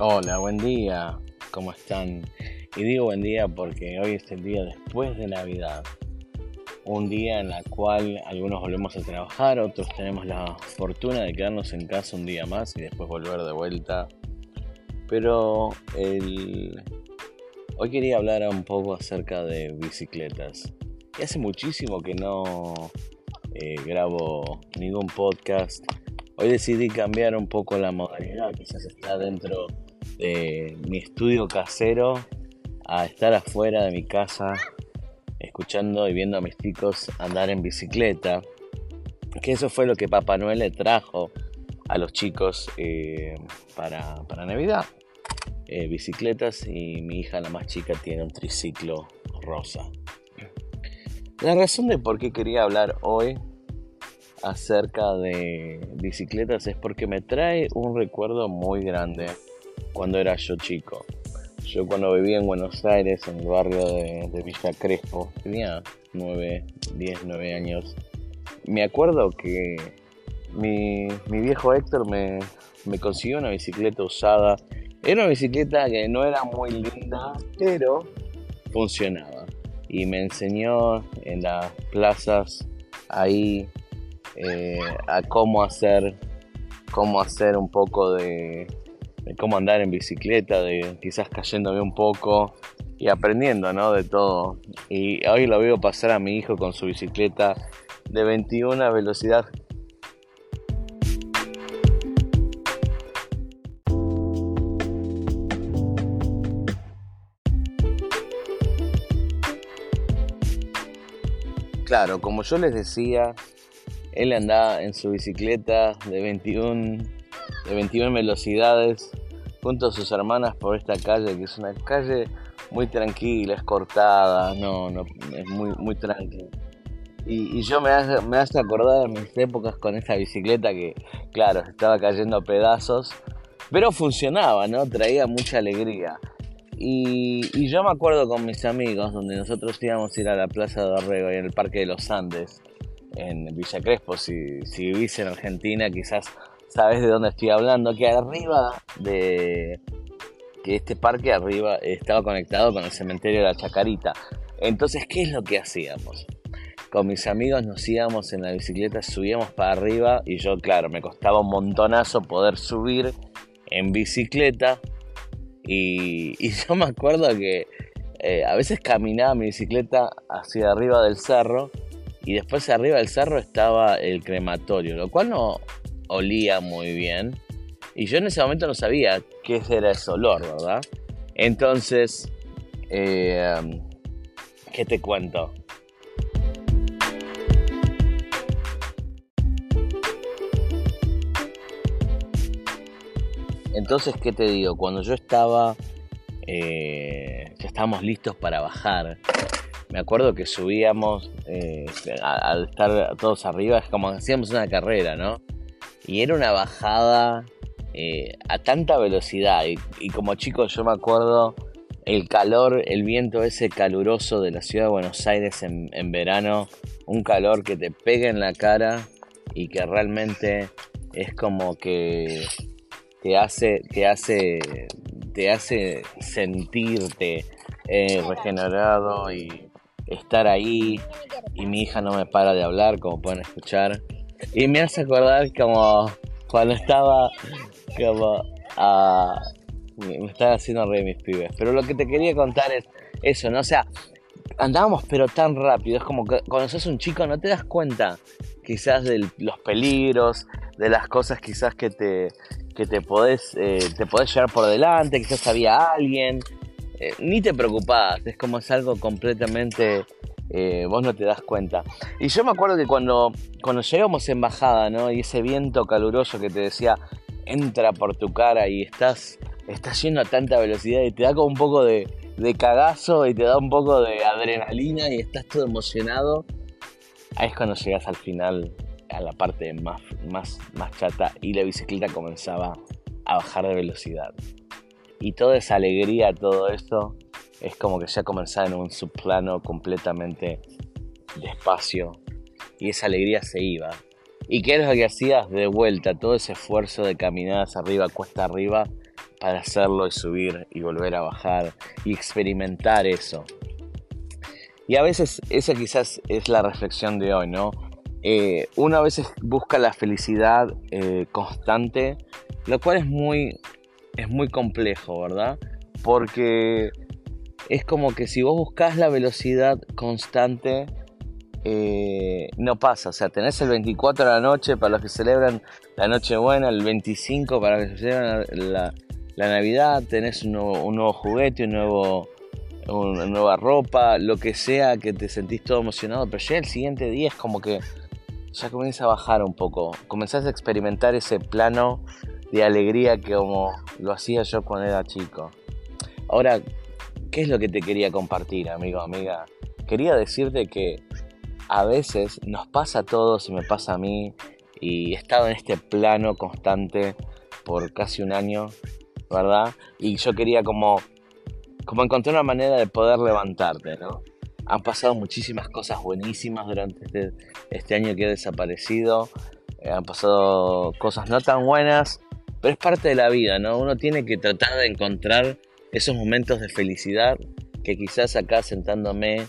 Hola, buen día, ¿cómo están? Y digo buen día porque hoy es el día después de Navidad. Un día en el cual algunos volvemos a trabajar, otros tenemos la fortuna de quedarnos en casa un día más y después volver de vuelta. Pero el... hoy quería hablar un poco acerca de bicicletas. Y hace muchísimo que no eh, grabo ningún podcast. Hoy decidí cambiar un poco la modalidad, quizás está dentro de mi estudio casero a estar afuera de mi casa escuchando y viendo a mis chicos andar en bicicleta. Que eso fue lo que Papá Noel le trajo a los chicos eh, para, Navidad. Eh, bicicletas y mi hija la más chica tiene un triciclo rosa. La razón de por qué quería hablar hoy acerca de bicicletas es porque me trae un recuerdo muy grande cuando era yo chico. Yo cuando vivía en Buenos Aires, en el barrio de, Villa Crespo, tenía 9, 10, 9 años. Me acuerdo que mi, viejo Héctor me, me consiguió una bicicleta usada. Era una bicicleta que no era muy linda, pero funcionaba. Y me enseñó en las plazas ahí eh, a cómo hacer, cómo hacer un poco de, de cómo andar en bicicleta, de quizás cayéndome un poco y aprendiendo, ¿no? De todo. Y hoy lo veo pasar a mi hijo con su bicicleta de 21 a velocidad. Claro, como yo les decía, él andaba en su bicicleta de 21 de 21 velocidades junto a sus hermanas por esta calle, que es una calle muy tranquila, es cortada, no, no, es muy, muy tranquila. Y, yo me hace, me hace acordar de mis épocas con esta bicicleta que, claro, estaba cayendo a pedazos, pero funcionaba, ¿no? Traía mucha alegría. Y, yo me acuerdo con mis amigos, donde nosotros íbamos a ir a la Plaza de Orrego y en el Parque de los Andes, en Villa Crespo, si, si vivís en Argentina, quizás sabes de dónde estoy hablando, que arriba de que este parque arriba estaba conectado con el cementerio de la Chacarita. Entonces, ¿qué es lo que hacíamos? Con mis amigos nos íbamos en la bicicleta, subíamos para arriba y yo, claro, me costaba un montonazo poder subir en bicicleta y, yo me acuerdo que eh, a veces caminaba mi bicicleta hacia arriba del cerro y después arriba del cerro estaba el crematorio, lo cual no, olía muy bien. Y yo en ese momento no sabía qué era ese olor, ¿verdad? Entonces, eh, ¿qué te cuento? Entonces, ¿qué te digo? Cuando yo estaba, eh, ya estábamos listos para bajar, me acuerdo que subíamos, eh, al estar todos arriba, es como hacíamos una carrera, ¿no? Y era una bajada eh, a tanta velocidad. Y, como chico yo me acuerdo el calor, el viento ese caluroso de la ciudad de Buenos Aires en, verano, un calor que te pega en la cara y que realmente es como que te hace, te hace, te hace sentirte eh, regenerado y estar ahí. Y mi hija no me para de hablar como pueden escuchar y me hace acordar como cuando estaba como a... me estaba haciendo reír mis pibes. Pero lo que te quería contar es eso, ¿no? O sea, andábamos pero tan rápido. Es como que cuando sos un chico no te das cuenta quizás de los peligros, de las cosas quizás que te, que te podés, eh, te podés llevar por delante, quizás había alguien. Eh, ni te preocupás, es como es algo completamente eh, vos no te das cuenta. Y yo me acuerdo que cuando, cuando llegamos en bajada, ¿no? Y ese viento caluroso que te decía, entra por tu cara y estás, estás yendo a tanta velocidad y te da como un poco de, cagazo y te da un poco de adrenalina y estás todo emocionado. Ahí es cuando llegas al final, a la parte más, más, más chata y la bicicleta comenzaba a bajar de velocidad. Y toda esa alegría, todo esto, es como que ya comenzaba en un subplano completamente despacio y esa alegría se iba. ¿Y qué era lo que hacías de vuelta? Todo ese esfuerzo de caminar hacia arriba, cuesta arriba, para hacerlo y subir y volver a bajar y experimentar eso. Y a veces esa quizás es la reflexión de hoy, ¿no? Eh, uno a veces busca la felicidad eh, constante, lo cual es muy, es muy complejo, ¿verdad? Porque es como que si vos buscas la velocidad constante, eh, no pasa. O sea, tenés el 24 de la noche para los que celebran la Nochebuena, el 25 para los que celebran la, Navidad, tenés un nuevo, juguete, un nuevo, una nueva ropa, lo que sea que te sentís todo emocionado, pero ya el siguiente día es como que ya comienza a bajar un poco, comenzás a experimentar ese plano de alegría que como lo hacía yo cuando era chico. Ahora, ¿qué es lo que te quería compartir, amigo, amiga? Quería decirte que a veces nos pasa a todos y me pasa a mí y he estado en este plano constante por casi un año, ¿verdad? Y yo quería como, como encontrar una manera de poder levantarte, ¿no? Han pasado muchísimas cosas buenísimas durante este, este año que he desaparecido. Eh, han pasado cosas no tan buenas, pero es parte de la vida, ¿no? Uno tiene que tratar de encontrar esos momentos de felicidad que quizás acá sentándome,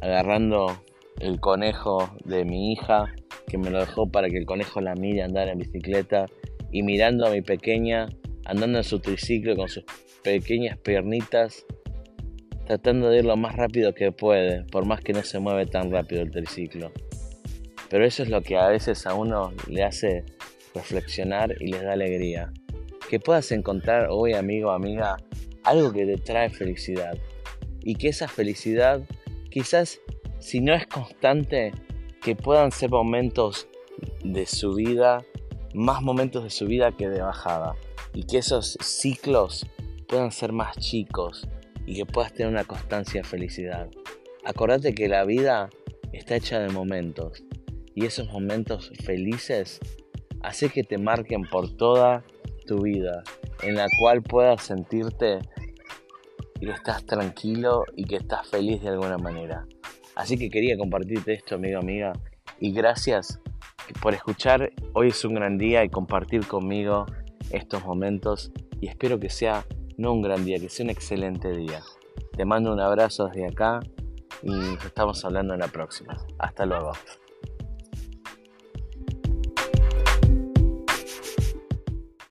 agarrando el conejo de mi hija, que me lo dejó para que el conejo la mire andar en bicicleta, y mirando a mi pequeña andando en su triciclo con sus pequeñas piernitas, tratando de ir lo más rápido que puede, por más que no se mueve tan rápido el triciclo. Pero eso es lo que a veces a uno le hace reflexionar y les da alegría. Que puedas encontrar hoy, amigo amiga, algo que te trae felicidad. Y que esa felicidad quizás si no es constante, que puedan ser momentos de subida, más momentos de subida que de bajada. Y que esos ciclos puedan ser más chicos y que puedas tener una constancia de felicidad. Acordate que la vida está hecha de momentos y esos momentos felices hace que te marquen por toda tu vida, en la cual puedas sentirte que estás tranquilo y que estás feliz de alguna manera. Así que quería compartirte esto, amigo, amiga. Y gracias por escuchar. Hoy es un gran día y compartir conmigo estos momentos. Y espero que sea no un gran día, que sea un excelente día. Te mando un abrazo desde acá y estamos hablando en la próxima. Hasta luego.